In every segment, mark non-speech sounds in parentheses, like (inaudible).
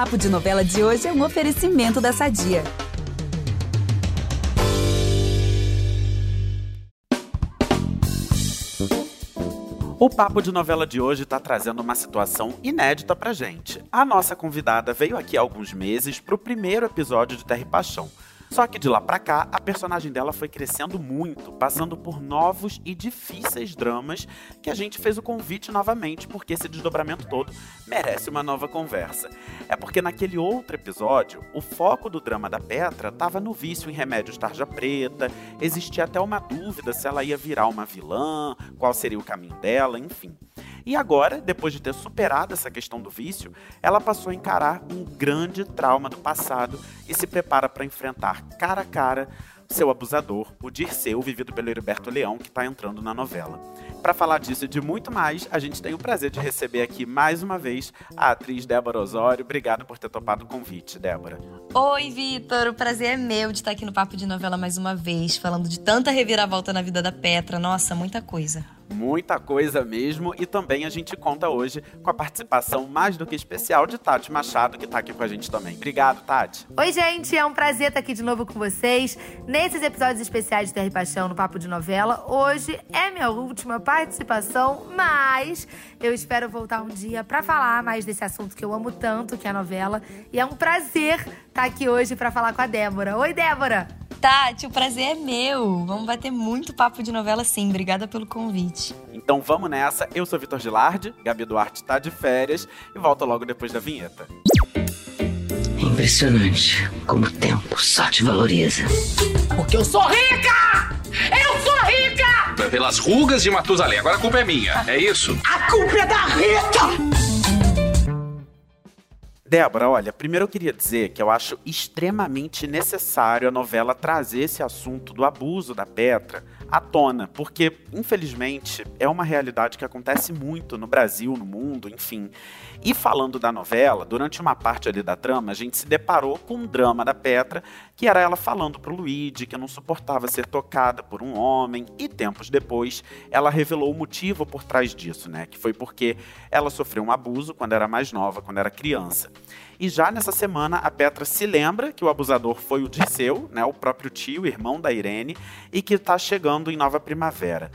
Papo de Novela de hoje é um oferecimento da Sadia. O papo de novela de hoje está trazendo uma situação inédita pra gente. A nossa convidada veio aqui há alguns meses pro primeiro episódio de Terra e Paixão. Só que de lá pra cá, a personagem dela foi crescendo muito, passando por novos e difíceis dramas que a gente fez o convite novamente, porque esse desdobramento todo merece uma nova conversa. É porque naquele outro episódio, o foco do drama da Petra estava no vício em remédios tarja preta, existia até uma dúvida se ela ia virar uma vilã, qual seria o caminho dela, enfim. E agora, depois de ter superado essa questão do vício, ela passou a encarar um grande trauma do passado e se prepara para enfrentar cara a cara seu abusador, o Dirceu, vivido pelo Heriberto Leão, que está entrando na novela. Para falar disso e de muito mais, a gente tem o prazer de receber aqui mais uma vez a atriz Débora Osório. Obrigado por ter topado o convite, Débora. Oi, Vitor. O prazer é meu de estar aqui no Papo de Novela mais uma vez, falando de tanta reviravolta na vida da Petra. Nossa, muita coisa muita coisa mesmo. E também a gente conta hoje com a participação mais do que especial de Tati Machado, que está aqui com a gente também. Obrigado, Tati. Oi, gente, é um prazer estar aqui de novo com vocês nesses episódios especiais de e Paixão no Papo de Novela. Hoje é minha última participação, mas eu espero voltar um dia para falar mais desse assunto que eu amo tanto, que é a novela. E é um prazer estar aqui hoje para falar com a Débora. Oi, Débora! Tati, o prazer é meu. Vamos bater muito papo de novela sim. Obrigada pelo convite. Então vamos nessa. Eu sou Vitor Gilardi, Gabi Duarte tá de férias e volta logo depois da vinheta. É impressionante como o tempo só te valoriza. Porque eu sou rica! Eu sou rica! Pelas rugas de Matusalém. Agora a culpa é minha, é isso? A culpa é da Rita! Débora, olha, primeiro eu queria dizer que eu acho extremamente necessário a novela trazer esse assunto do abuso da Petra à tona, porque, infelizmente, é uma realidade que acontece muito no Brasil, no mundo, enfim. E falando da novela, durante uma parte ali da trama, a gente se deparou com um drama da Petra, que era ela falando pro Luigi que não suportava ser tocada por um homem, e tempos depois ela revelou o motivo por trás disso, né? Que foi porque ela sofreu um abuso quando era mais nova, quando era criança. E já nessa semana, a Petra se lembra que o abusador foi o Dirceu, né, o próprio tio, irmão da Irene, e que está chegando em Nova Primavera.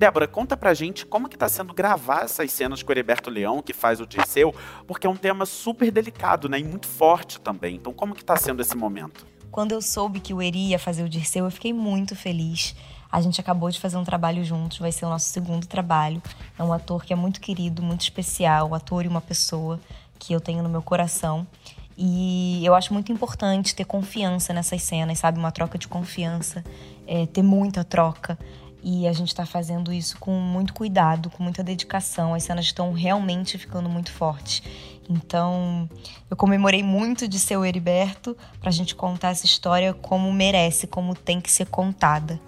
Débora, conta pra gente como que tá sendo gravar essas cenas com o Heriberto Leão, que faz o Dirceu, porque é um tema super delicado, né, e muito forte também. Então, como que tá sendo esse momento? Quando eu soube que o Eri ia fazer o Dirceu, eu fiquei muito feliz. A gente acabou de fazer um trabalho juntos, vai ser o nosso segundo trabalho. É um ator que é muito querido, muito especial, um ator e uma pessoa que eu tenho no meu coração. E eu acho muito importante ter confiança nessas cenas, sabe? Uma troca de confiança, é, ter muita troca. E a gente está fazendo isso com muito cuidado, com muita dedicação. As cenas estão realmente ficando muito fortes. Então, eu comemorei muito de ser o Heriberto para a gente contar essa história como merece, como tem que ser contada.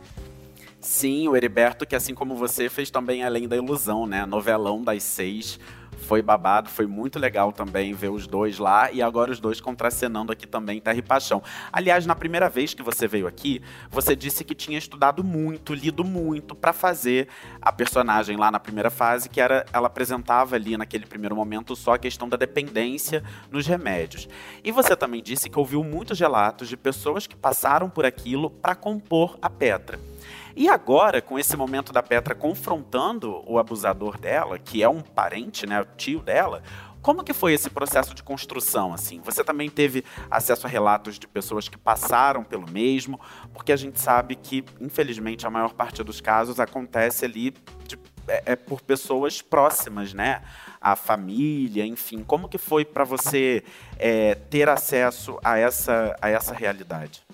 Sim, o Heriberto, que assim como você, fez também Além da Ilusão, né? Novelão das seis foi babado, foi muito legal também ver os dois lá e agora os dois contracenando aqui também Terra e Paixão. Aliás, na primeira vez que você veio aqui, você disse que tinha estudado muito, lido muito para fazer a personagem lá na primeira fase, que era ela apresentava ali naquele primeiro momento só a questão da dependência nos remédios. E você também disse que ouviu muitos relatos de pessoas que passaram por aquilo para compor a Petra. E agora, com esse momento da Petra confrontando o abusador dela, que é um parente, né, o tio dela, como que foi esse processo de construção, assim? Você também teve acesso a relatos de pessoas que passaram pelo mesmo? Porque a gente sabe que, infelizmente, a maior parte dos casos acontece ali de, é, é por pessoas próximas, né? A família, enfim. Como que foi para você é, ter acesso a essa, a essa realidade?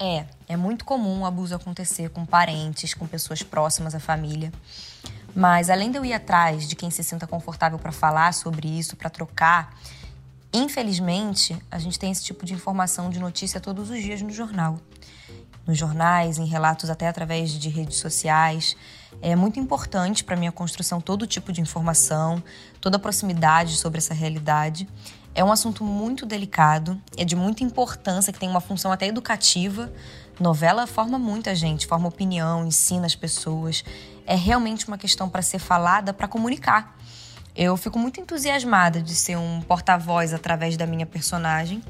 É, é muito comum o abuso acontecer com parentes, com pessoas próximas à família. Mas além de eu ir atrás de quem se sinta confortável para falar sobre isso, para trocar, infelizmente, a gente tem esse tipo de informação, de notícia todos os dias no jornal. Nos jornais, em relatos até através de redes sociais. É muito importante para minha construção todo tipo de informação, toda a proximidade sobre essa realidade. É um assunto muito delicado, é de muita importância, que tem uma função até educativa. Novela forma muita gente, forma opinião, ensina as pessoas. É realmente uma questão para ser falada, para comunicar. Eu fico muito entusiasmada de ser um porta-voz através da minha personagem.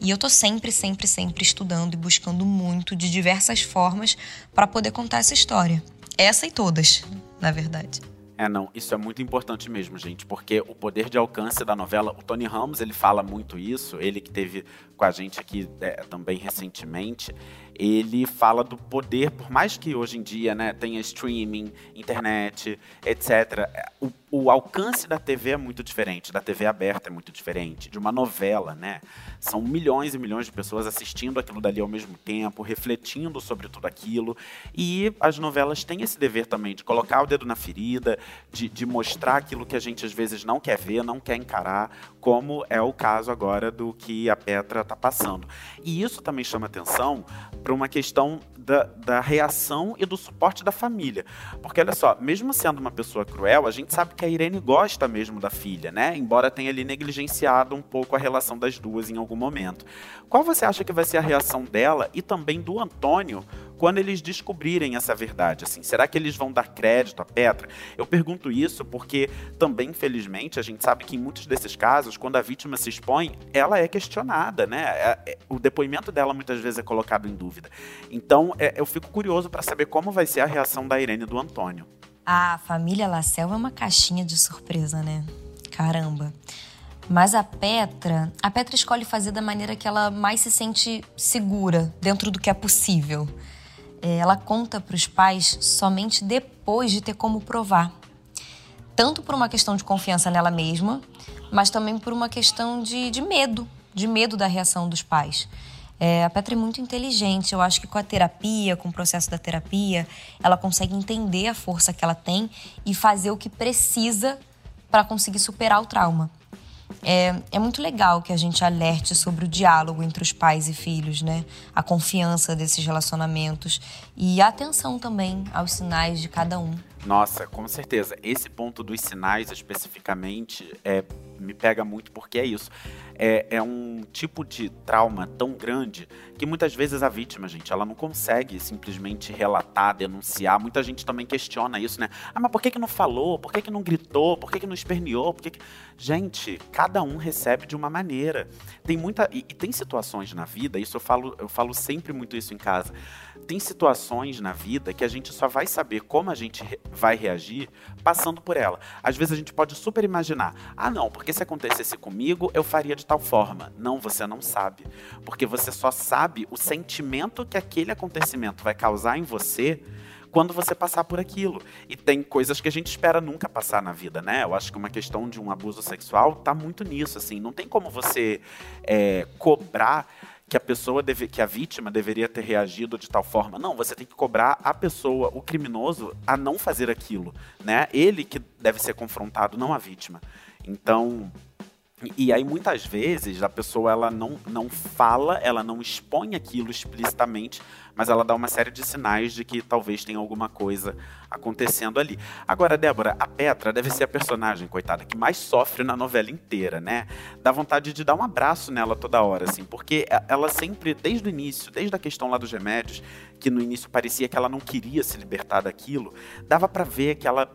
E eu tô sempre, sempre, sempre estudando e buscando muito de diversas formas para poder contar essa história. Essa e todas, na verdade. É, não, isso é muito importante mesmo, gente, porque o poder de alcance da novela, o Tony Ramos, ele fala muito isso, ele que teve com a gente aqui é, também recentemente, ele fala do poder, por mais que hoje em dia né, tenha streaming, internet, etc., o, o, alcance da TV é muito diferente, da TV aberta é muito diferente, de uma novela, né? São milhões e milhões de pessoas assistindo aquilo dali ao mesmo tempo, refletindo sobre tudo aquilo, e as novelas têm esse dever também de colocar o dedo na ferida, de, de mostrar aquilo que a gente às vezes não quer ver, não quer encarar, como é o caso agora do que a Petra está passando. E isso também chama atenção para uma questão da, da, reação e do suporte da família. Porque olha só, mesmo sendo uma pessoa cruel, a gente sabe que a Irene gosta mesmo da filha, né? Embora tenha ali negligenciado um pouco a relação das duas em algum momento. Qual você acha que vai ser a reação dela e também do Antônio quando eles descobrirem essa verdade, assim, será que eles vão dar crédito à Petra? Eu pergunto isso porque também, infelizmente, a gente sabe que em muitos desses casos, quando a vítima se expõe, ela é questionada, né? É, é, o depoimento dela muitas vezes é colocado em dúvida. Então, é, eu fico curioso para saber como vai ser a reação da Irene e do Antônio. A família Lacel é uma caixinha de surpresa, né? Caramba. Mas a Petra, a Petra escolhe fazer da maneira que ela mais se sente segura, dentro do que é possível. É, ela conta para os pais somente depois de ter como provar. Tanto por uma questão de confiança nela mesma, mas também por uma questão de, de medo, de medo da reação dos pais. É, a Petra é muito inteligente. Eu acho que com a terapia, com o processo da terapia, ela consegue entender a força que ela tem e fazer o que precisa para conseguir superar o trauma. É, é muito legal que a gente alerte sobre o diálogo entre os pais e filhos, né? A confiança desses relacionamentos e a atenção também aos sinais de cada um. Nossa, com certeza. Esse ponto dos sinais especificamente é, me pega muito porque é isso é, é um tipo de trauma tão grande que muitas vezes a vítima, gente, ela não consegue simplesmente relatar, denunciar. Muita gente também questiona isso, né? Ah, mas por que, que não falou? Por que, que não gritou? Por que, que não esperneou? Por que, que... Gente, cada um recebe de uma maneira. Tem muita. E, e tem situações na vida, isso eu falo, eu falo sempre muito isso em casa. Tem situações na vida que a gente só vai saber como a gente re vai reagir passando por ela. Às vezes a gente pode super imaginar: ah, não, porque se acontecesse comigo, eu faria de tal forma. Não, você não sabe. Porque você só sabe o sentimento que aquele acontecimento vai causar em você quando você passar por aquilo. E tem coisas que a gente espera nunca passar na vida, né? Eu acho que uma questão de um abuso sexual tá muito nisso, assim. Não tem como você é, cobrar que a pessoa deve, que a vítima deveria ter reagido de tal forma. Não, você tem que cobrar a pessoa, o criminoso, a não fazer aquilo, né? Ele que deve ser confrontado, não a vítima. Então, e aí muitas vezes a pessoa ela não, não fala, ela não expõe aquilo explicitamente, mas ela dá uma série de sinais de que talvez tenha alguma coisa acontecendo ali. Agora, Débora, a Petra deve ser a personagem, coitada, que mais sofre na novela inteira, né? Dá vontade de dar um abraço nela toda hora, assim, porque ela sempre, desde o início, desde a questão lá dos remédios, que no início parecia que ela não queria se libertar daquilo, dava para ver que ela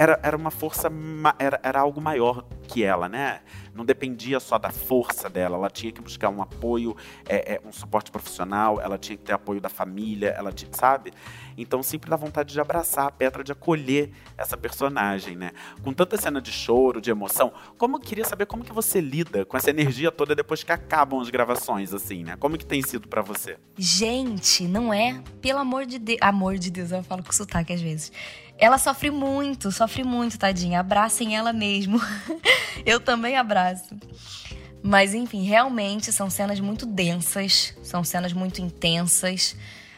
era, era uma força, era, era algo maior que ela, né? Não dependia só da força dela, ela tinha que buscar um apoio, é, é, um suporte profissional, ela tinha que ter apoio da família, ela tinha, sabe? Então sempre dá vontade de abraçar a Petra, de acolher essa personagem, né? Com tanta cena de choro, de emoção, como eu queria saber como que você lida com essa energia toda depois que acabam as gravações, assim, né? Como que tem sido para você? Gente, não é? Pelo amor de amor de Deus, eu falo com sotaque às vezes. Ela sofre muito, sofre muito, tadinha. Abracem ela mesmo. (laughs) Eu também abraço. Mas enfim, realmente são cenas muito densas, são cenas muito intensas.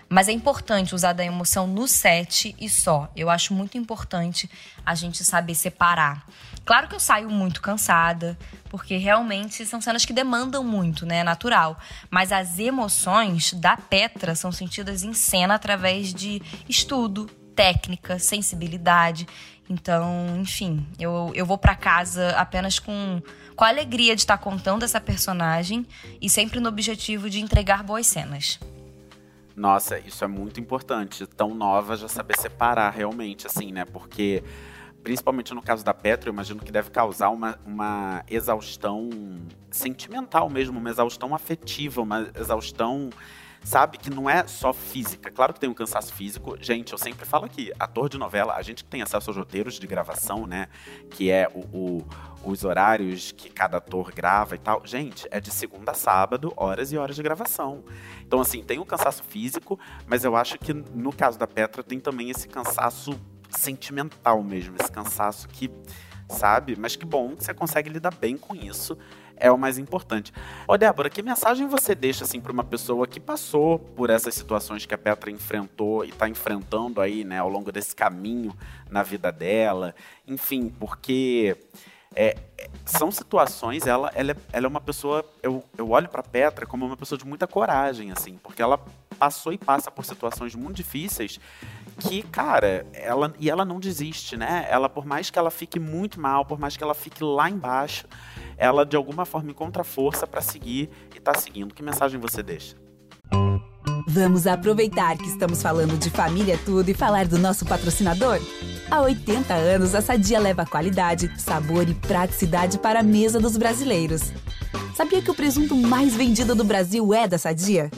Mas é importante usar da emoção no set e só. Eu acho muito importante a gente saber separar. Claro que eu saio muito cansada, porque realmente são cenas que demandam muito, né? É natural. Mas as emoções da Petra são sentidas em cena através de estudo, técnica, sensibilidade. Então, enfim, eu, eu vou para casa apenas com, com a alegria de estar contando essa personagem e sempre no objetivo de entregar boas cenas. Nossa, isso é muito importante. Tão nova já saber separar realmente, assim, né? Porque principalmente no caso da Petra, eu imagino que deve causar uma, uma exaustão sentimental mesmo, uma exaustão afetiva, uma exaustão sabe que não é só física. Claro que tem um cansaço físico. Gente, eu sempre falo aqui, ator de novela, a gente que tem acesso aos roteiros de gravação, né? Que é o, o, os horários que cada ator grava e tal. Gente, é de segunda a sábado, horas e horas de gravação. Então, assim, tem um cansaço físico, mas eu acho que no caso da Petra tem também esse cansaço sentimental mesmo, esse cansaço que, sabe? Mas que bom que você consegue lidar bem com isso é o mais importante. Ô Débora, que mensagem você deixa assim para uma pessoa que passou por essas situações que a Petra enfrentou e está enfrentando aí, né, ao longo desse caminho na vida dela? Enfim, porque é, é são situações, ela, ela, é, ela é uma pessoa, eu, eu olho para Petra como uma pessoa de muita coragem, assim, porque ela passou e passa por situações muito difíceis que, cara, ela e ela não desiste, né? Ela, por mais que ela fique muito mal, por mais que ela fique lá embaixo, ela de alguma forma encontra força para seguir e tá seguindo. Que mensagem você deixa? Vamos aproveitar que estamos falando de família tudo e falar do nosso patrocinador? Há 80 anos, a Sadia leva qualidade, sabor e praticidade para a mesa dos brasileiros. Sabia que o presunto mais vendido do Brasil é da Sadia?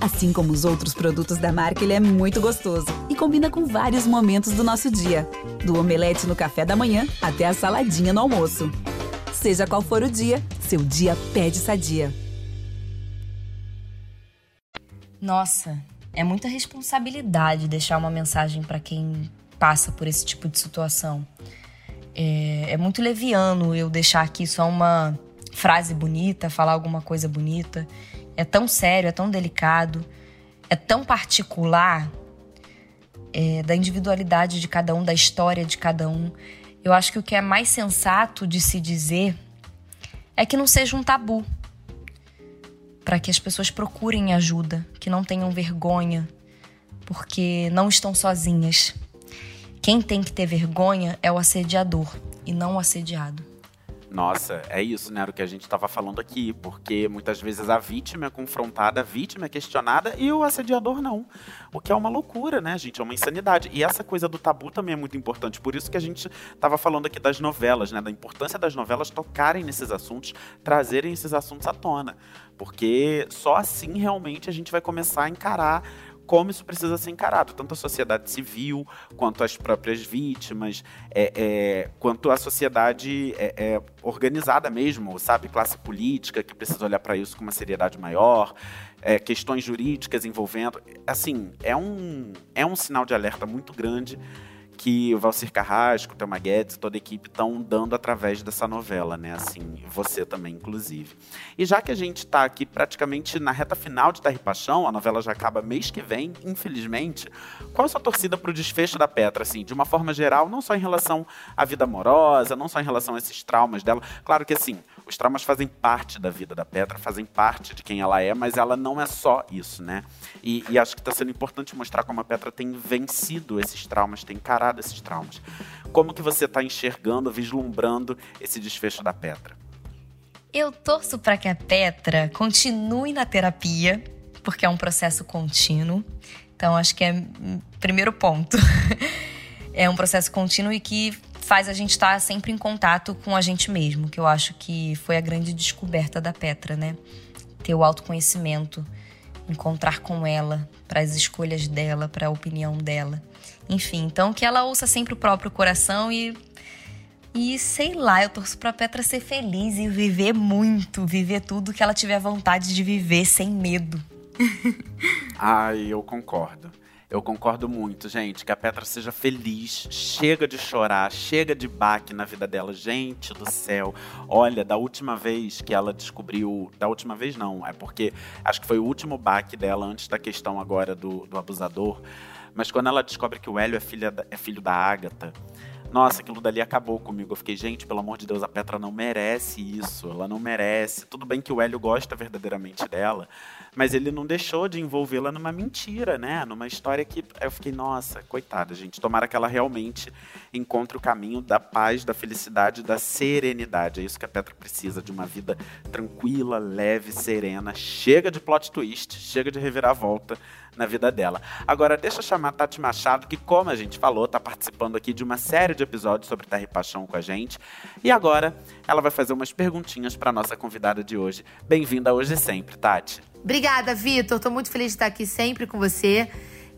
Assim como os outros produtos da marca, ele é muito gostoso e combina com vários momentos do nosso dia, do omelete no café da manhã até a saladinha no almoço. Seja qual for o dia, seu dia pede sadia. Nossa, é muita responsabilidade deixar uma mensagem para quem passa por esse tipo de situação. É, é, muito leviano eu deixar aqui só uma frase bonita, falar alguma coisa bonita. É tão sério, é tão delicado, é tão particular é, da individualidade de cada um, da história de cada um. Eu acho que o que é mais sensato de se dizer é que não seja um tabu. Para que as pessoas procurem ajuda, que não tenham vergonha, porque não estão sozinhas. Quem tem que ter vergonha é o assediador e não o assediado. Nossa, é isso, né? Era o que a gente estava falando aqui, porque muitas vezes a vítima é confrontada, a vítima é questionada e o assediador não. O que é uma loucura, né, gente? É uma insanidade. E essa coisa do tabu também é muito importante. Por isso que a gente estava falando aqui das novelas, né? Da importância das novelas tocarem nesses assuntos, trazerem esses assuntos à tona. Porque só assim realmente a gente vai começar a encarar como isso precisa ser encarado, tanto a sociedade civil, quanto as próprias vítimas, é, é, quanto a sociedade é, é organizada mesmo, sabe? Classe política, que precisa olhar para isso com uma seriedade maior, é, questões jurídicas envolvendo. Assim, é um, é um sinal de alerta muito grande que o Valcir Carrasco, o Thelma Guedes toda a equipe estão dando através dessa novela, né? Assim, você também, inclusive. E já que a gente está aqui praticamente na reta final de Terra Paixão, a novela já acaba mês que vem, infelizmente, qual a sua torcida para o desfecho da Petra, assim, de uma forma geral, não só em relação à vida amorosa, não só em relação a esses traumas dela. Claro que, assim, os traumas fazem parte da vida da Petra, fazem parte de quem ela é, mas ela não é só isso, né? E, e acho que está sendo importante mostrar como a Petra tem vencido esses traumas, tem encarado esses traumas. Como que você está enxergando, vislumbrando esse desfecho da Petra? Eu torço para que a Petra continue na terapia, porque é um processo contínuo. Então, acho que é o primeiro ponto. (laughs) é um processo contínuo e que faz a gente estar tá sempre em contato com a gente mesmo, que eu acho que foi a grande descoberta da Petra, né? Ter o autoconhecimento, encontrar com ela, para as escolhas dela, para a opinião dela. Enfim, então que ela ouça sempre o próprio coração e e sei lá, eu torço pra Petra ser feliz e viver muito, viver tudo que ela tiver vontade de viver sem medo. (laughs) Ai, eu concordo. Eu concordo muito, gente, que a Petra seja feliz, chega de chorar, chega de baque na vida dela. Gente do céu, olha, da última vez que ela descobriu. Da última vez não, é porque acho que foi o último baque dela antes da questão agora do, do abusador. Mas quando ela descobre que o Hélio é, filha é filho da Ágata, nossa, aquilo dali acabou comigo. Eu fiquei, gente, pelo amor de Deus, a Petra não merece isso. Ela não merece. Tudo bem que o Hélio gosta verdadeiramente dela, mas ele não deixou de envolvê-la numa mentira, né? Numa história que eu fiquei, nossa, coitada, gente. Tomara que ela realmente encontre o caminho da paz, da felicidade, da serenidade. É isso que a Petra precisa, de uma vida tranquila, leve, serena. Chega de plot twist, chega de reviravolta na vida dela. Agora, deixa eu chamar a Tati Machado, que, como a gente falou, está participando aqui de uma série de episódios sobre Terra e Paixão com a gente. E agora, ela vai fazer umas perguntinhas para nossa convidada de hoje. Bem-vinda hoje sempre, Tati. Obrigada, Vitor. Tô muito feliz de estar aqui sempre com você.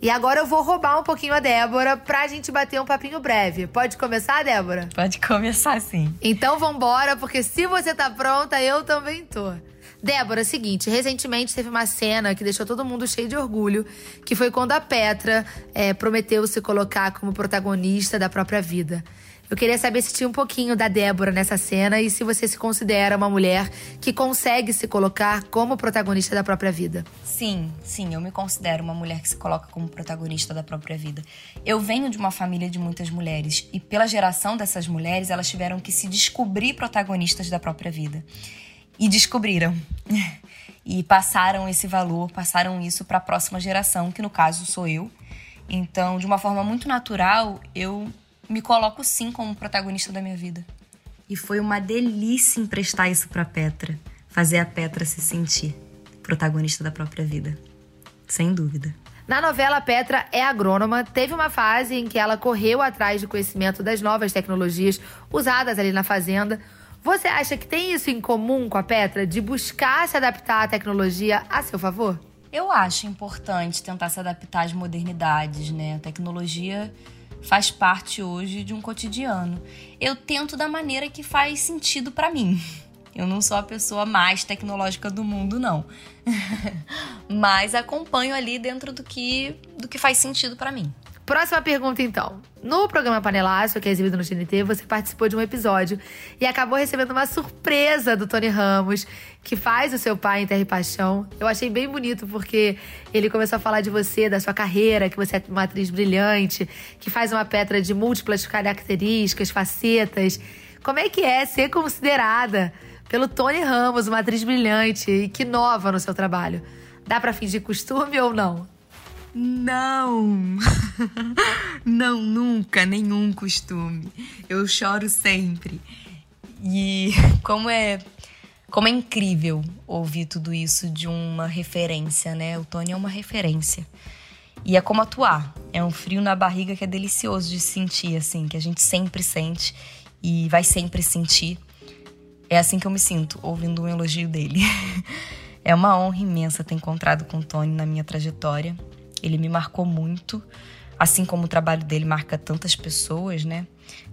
E agora eu vou roubar um pouquinho a Débora pra gente bater um papinho breve. Pode começar, Débora? Pode começar sim. Então vambora, porque se você tá pronta, eu também tô. Débora, é seguinte, recentemente teve uma cena que deixou todo mundo cheio de orgulho, que foi quando a Petra é, prometeu se colocar como protagonista da própria vida. Eu queria saber se tinha um pouquinho da Débora nessa cena e se você se considera uma mulher que consegue se colocar como protagonista da própria vida. Sim, sim, eu me considero uma mulher que se coloca como protagonista da própria vida. Eu venho de uma família de muitas mulheres e, pela geração dessas mulheres, elas tiveram que se descobrir protagonistas da própria vida. E descobriram. (laughs) e passaram esse valor, passaram isso para a próxima geração, que no caso sou eu. Então, de uma forma muito natural, eu me coloco sim como protagonista da minha vida. E foi uma delícia emprestar isso para Petra, fazer a Petra se sentir protagonista da própria vida. Sem dúvida. Na novela, Petra é agrônoma. Teve uma fase em que ela correu atrás de conhecimento das novas tecnologias usadas ali na fazenda. Você acha que tem isso em comum com a Petra, de buscar se adaptar à tecnologia a seu favor? Eu acho importante tentar se adaptar às modernidades, né? A tecnologia faz parte hoje de um cotidiano. Eu tento da maneira que faz sentido para mim. (laughs) Eu não sou a pessoa mais tecnológica do mundo, não. (laughs) Mas acompanho ali dentro do que, do que faz sentido para mim. Próxima pergunta, então. No programa Panelaço, que é exibido no GNT, você participou de um episódio e acabou recebendo uma surpresa do Tony Ramos, que faz o seu pai em Terra e Paixão. Eu achei bem bonito porque ele começou a falar de você, da sua carreira, que você é uma atriz brilhante, que faz uma Petra de múltiplas características, facetas. Como é que é ser considerada pelo Tony Ramos uma atriz brilhante e que nova no seu trabalho? Dá para fingir costume ou não? Não! (laughs) Não, nunca, nenhum costume. Eu choro sempre. E (laughs) como é como é incrível ouvir tudo isso de uma referência, né? O Tony é uma referência. E é como atuar. É um frio na barriga que é delicioso de sentir, assim, que a gente sempre sente e vai sempre sentir. É assim que eu me sinto, ouvindo um elogio dele. (laughs) É uma honra imensa ter encontrado com o Tony na minha trajetória. Ele me marcou muito, assim como o trabalho dele marca tantas pessoas, né?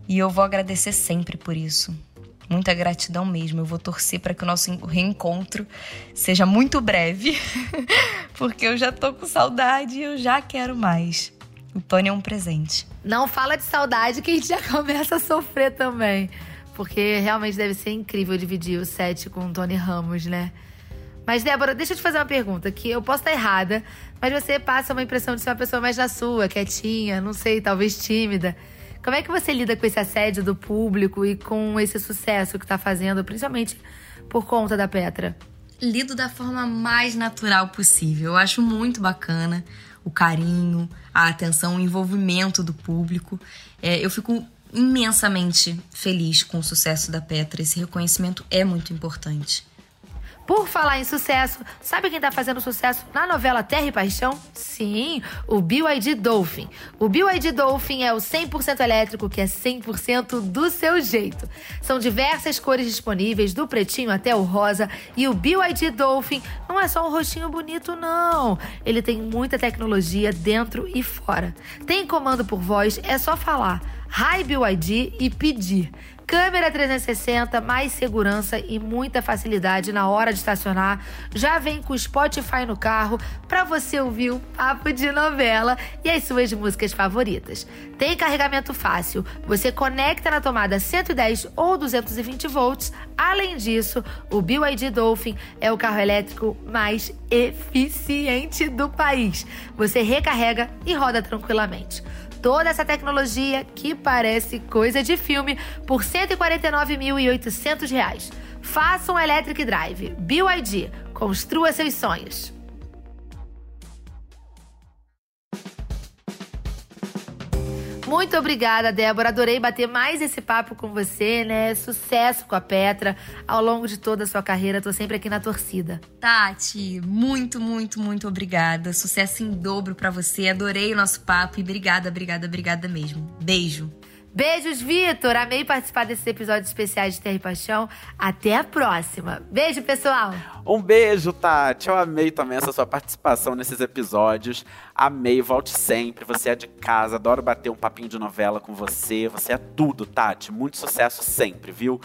E eu vou agradecer sempre por isso. Muita gratidão mesmo. Eu vou torcer para que o nosso reencontro seja muito breve, (laughs) porque eu já tô com saudade e eu já quero mais. O Tony é um presente. Não fala de saudade que a gente já (laughs) começa a sofrer também. Porque realmente deve ser incrível dividir o set com o Tony Ramos, né? Mas, Débora, deixa eu te fazer uma pergunta, que eu posso estar errada, mas você passa uma impressão de ser uma pessoa mais na sua, quietinha, não sei, talvez tímida. Como é que você lida com esse assédio do público e com esse sucesso que está fazendo, principalmente por conta da Petra? Lido da forma mais natural possível. Eu acho muito bacana o carinho, a atenção, o envolvimento do público. É, eu fico imensamente feliz com o sucesso da Petra. Esse reconhecimento é muito importante. Por falar em sucesso, sabe quem tá fazendo sucesso na novela Terra e Paixão? Sim, o BYD Dolphin. O BYD Dolphin é o 100% elétrico que é 100% do seu jeito. São diversas cores disponíveis, do pretinho até o rosa, e o BYD Dolphin não é só um rostinho bonito não. Ele tem muita tecnologia dentro e fora. Tem comando por voz, é só falar Hi BYD e pedir. Câmera 360, mais segurança e muita facilidade na hora de estacionar. Já vem com Spotify no carro para você ouvir o papo de novela e as suas músicas favoritas. Tem carregamento fácil. Você conecta na tomada 110 ou 220 volts. Além disso, o BYD Dolphin é o carro elétrico mais eficiente do país. Você recarrega e roda tranquilamente toda essa tecnologia que parece coisa de filme por R$ 149.800. Faça um Electric Drive. BYD. Construa seus sonhos. Muito obrigada, Débora. Adorei bater mais esse papo com você, né? Sucesso com a Petra ao longo de toda a sua carreira. Tô sempre aqui na torcida. Tati, muito, muito, muito obrigada. Sucesso em dobro para você. Adorei o nosso papo e obrigada, obrigada, obrigada mesmo. Beijo. Beijos, Vitor. Amei participar desses episódios especiais de Terra e Paixão. Até a próxima. Beijo, pessoal. Um beijo, Tati. Eu amei também essa sua participação nesses episódios. Amei, volte sempre. Você é de casa, adoro bater um papinho de novela com você. Você é tudo, Tati. Muito sucesso sempre, viu?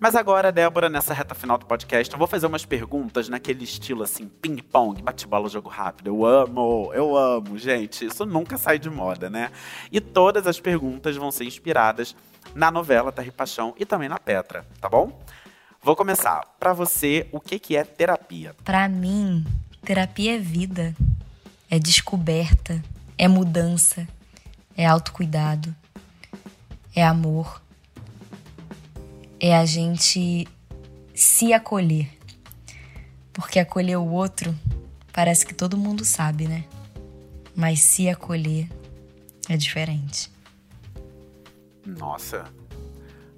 Mas agora, Débora, nessa reta final do podcast, eu vou fazer umas perguntas naquele estilo assim, ping-pong, bate-bola, jogo rápido. Eu amo, eu amo, gente. Isso nunca sai de moda, né? E todas as perguntas vão ser inspiradas na novela Terra e Paixão e também na Petra, tá bom? Vou começar. Para você, o que, que é terapia? Para mim, terapia é vida, é descoberta, é mudança, é autocuidado, é amor é a gente se acolher. Porque acolher o outro parece que todo mundo sabe, né? Mas se acolher é diferente. Nossa,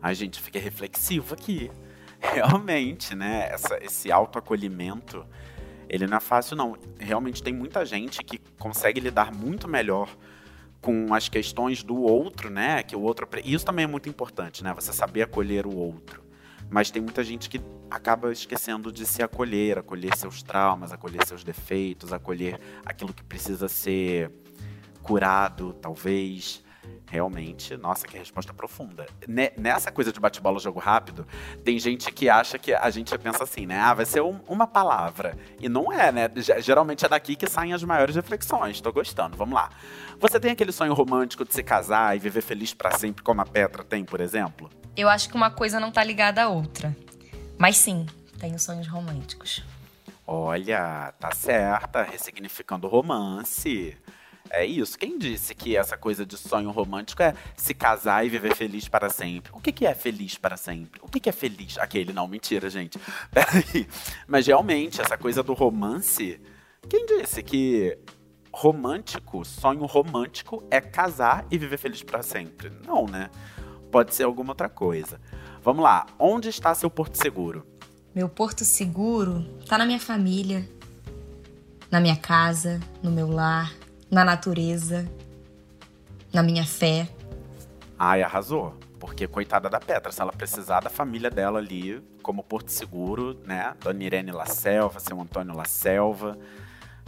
a gente fica reflexivo aqui. (laughs) Realmente, né? Essa, esse autoacolhimento, ele não é fácil, não. Realmente tem muita gente que consegue lidar muito melhor com as questões do outro, né? Que o outro. Isso também é muito importante, né? Você saber acolher o outro. Mas tem muita gente que acaba esquecendo de se acolher, acolher seus traumas, acolher seus defeitos, acolher aquilo que precisa ser curado, talvez realmente, nossa, que resposta profunda. Nessa coisa de bate-bola, jogo rápido, tem gente que acha que a gente pensa assim, né? Ah, vai ser um, uma palavra. E não é, né? Geralmente é daqui que saem as maiores reflexões. Tô gostando, vamos lá. Você tem aquele sonho romântico de se casar e viver feliz para sempre, como a Petra tem, por exemplo? Eu acho que uma coisa não tá ligada à outra. Mas sim, tenho sonhos românticos. Olha, tá certa, ressignificando o romance. É isso. Quem disse que essa coisa de sonho romântico é se casar e viver feliz para sempre? O que, que é feliz para sempre? O que, que é feliz? Aquele, não, mentira, gente. (laughs) Peraí. Mas realmente, essa coisa do romance. Quem disse que romântico, sonho romântico é casar e viver feliz para sempre? Não, né? Pode ser alguma outra coisa. Vamos lá. Onde está seu porto seguro? Meu porto seguro tá na minha família, na minha casa, no meu lar, na natureza, na minha fé. Ai, arrasou. Porque, coitada da Petra, se ela precisar da família dela ali, como Porto Seguro, né? Dona Irene La Selva, seu Antônio La Selva.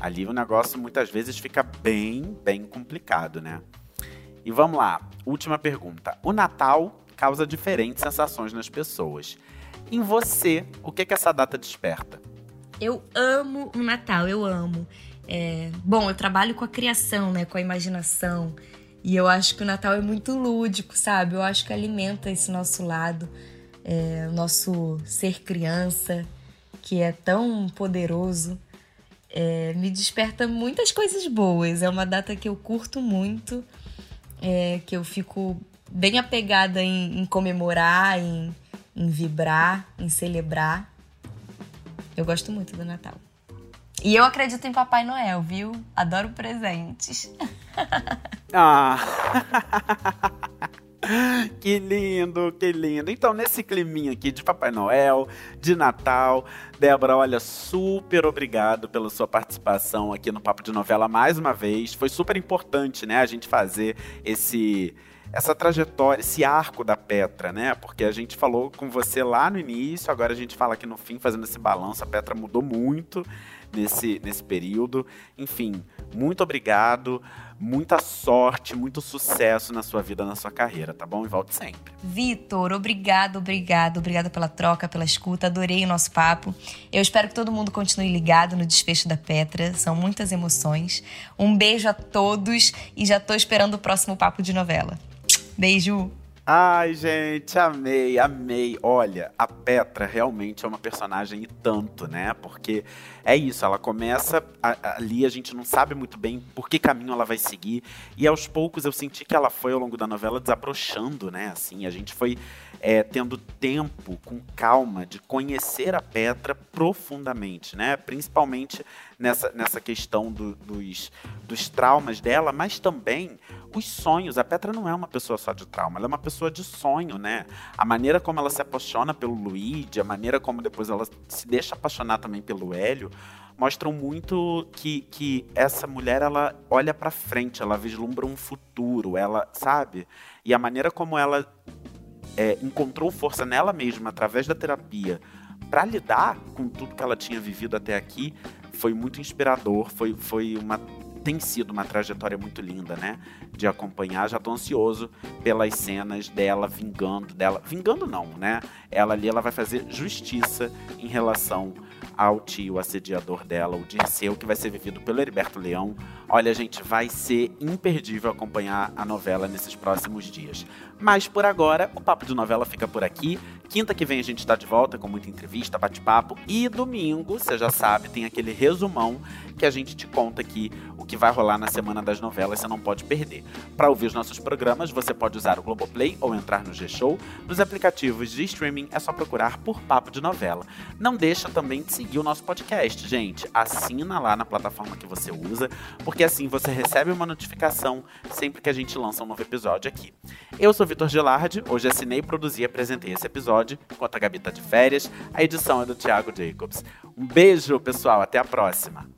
Ali o negócio muitas vezes fica bem, bem complicado, né? E vamos lá, última pergunta. O Natal causa diferentes sensações nas pessoas. Em você, o que, que essa data desperta? Eu amo o Natal, eu amo. É, bom, eu trabalho com a criação, né, com a imaginação. E eu acho que o Natal é muito lúdico, sabe? Eu acho que alimenta esse nosso lado, é, o nosso ser criança, que é tão poderoso. É, me desperta muitas coisas boas. É uma data que eu curto muito, é, que eu fico bem apegada em, em comemorar, em, em vibrar, em celebrar. Eu gosto muito do Natal. E eu acredito em Papai Noel, viu? Adoro presentes. (laughs) Ah! (laughs) que lindo, que lindo. Então, nesse climinha aqui de Papai Noel, de Natal, Débora, olha, super obrigado pela sua participação aqui no Papo de Novela mais uma vez. Foi super importante, né, a gente fazer esse essa trajetória, esse arco da Petra, né? Porque a gente falou com você lá no início, agora a gente fala aqui no fim, fazendo esse balanço. A Petra mudou muito nesse, nesse período. Enfim, muito obrigado, muita sorte, muito sucesso na sua vida, na sua carreira, tá bom? E volte sempre. Vitor, obrigado, obrigado, obrigado pela troca, pela escuta, adorei o nosso papo. Eu espero que todo mundo continue ligado no desfecho da Petra, são muitas emoções. Um beijo a todos e já tô esperando o próximo papo de novela. Beijo! Ai, gente, amei, amei. Olha, a Petra realmente é uma personagem e tanto, né? Porque é isso, ela começa a, ali, a gente não sabe muito bem por que caminho ela vai seguir. E aos poucos eu senti que ela foi, ao longo da novela, desabrochando, né? Assim, a gente foi é, tendo tempo, com calma, de conhecer a Petra profundamente, né? Principalmente nessa, nessa questão do, dos, dos traumas dela, mas também os sonhos. A Petra não é uma pessoa só de trauma, ela é uma pessoa de sonho, né? A maneira como ela se apaixona pelo Luigi, a maneira como depois ela se deixa apaixonar também pelo Hélio, mostram muito que, que essa mulher ela olha para frente, ela vislumbra um futuro, ela sabe. E a maneira como ela é, encontrou força nela mesma através da terapia para lidar com tudo que ela tinha vivido até aqui foi muito inspirador, foi, foi uma tem sido uma trajetória muito linda, né? De acompanhar. Já tô ansioso pelas cenas dela vingando, dela. Vingando não, né? Ela ali ela vai fazer justiça em relação ao tio assediador dela, o Dirceu, que vai ser vivido pelo Heriberto Leão. Olha, gente, vai ser imperdível acompanhar a novela nesses próximos dias. Mas por agora, o Papo de Novela fica por aqui. Quinta que vem a gente está de volta com muita entrevista, bate-papo. E domingo, você já sabe, tem aquele resumão que a gente te conta aqui o que vai rolar na semana das novelas, você não pode perder. Para ouvir os nossos programas, você pode usar o Globoplay ou entrar no G-Show. Nos aplicativos de streaming é só procurar por Papo de Novela. Não deixa também de seguir o nosso podcast, gente. Assina lá na plataforma que você usa, porque assim você recebe uma notificação sempre que a gente lança um novo episódio aqui. Eu sou Vitor Gilardi, hoje assinei, produzi e apresentei esse episódio, enquanto a Gabi tá de férias. A edição é do Thiago Jacobs. Um beijo, pessoal, até a próxima.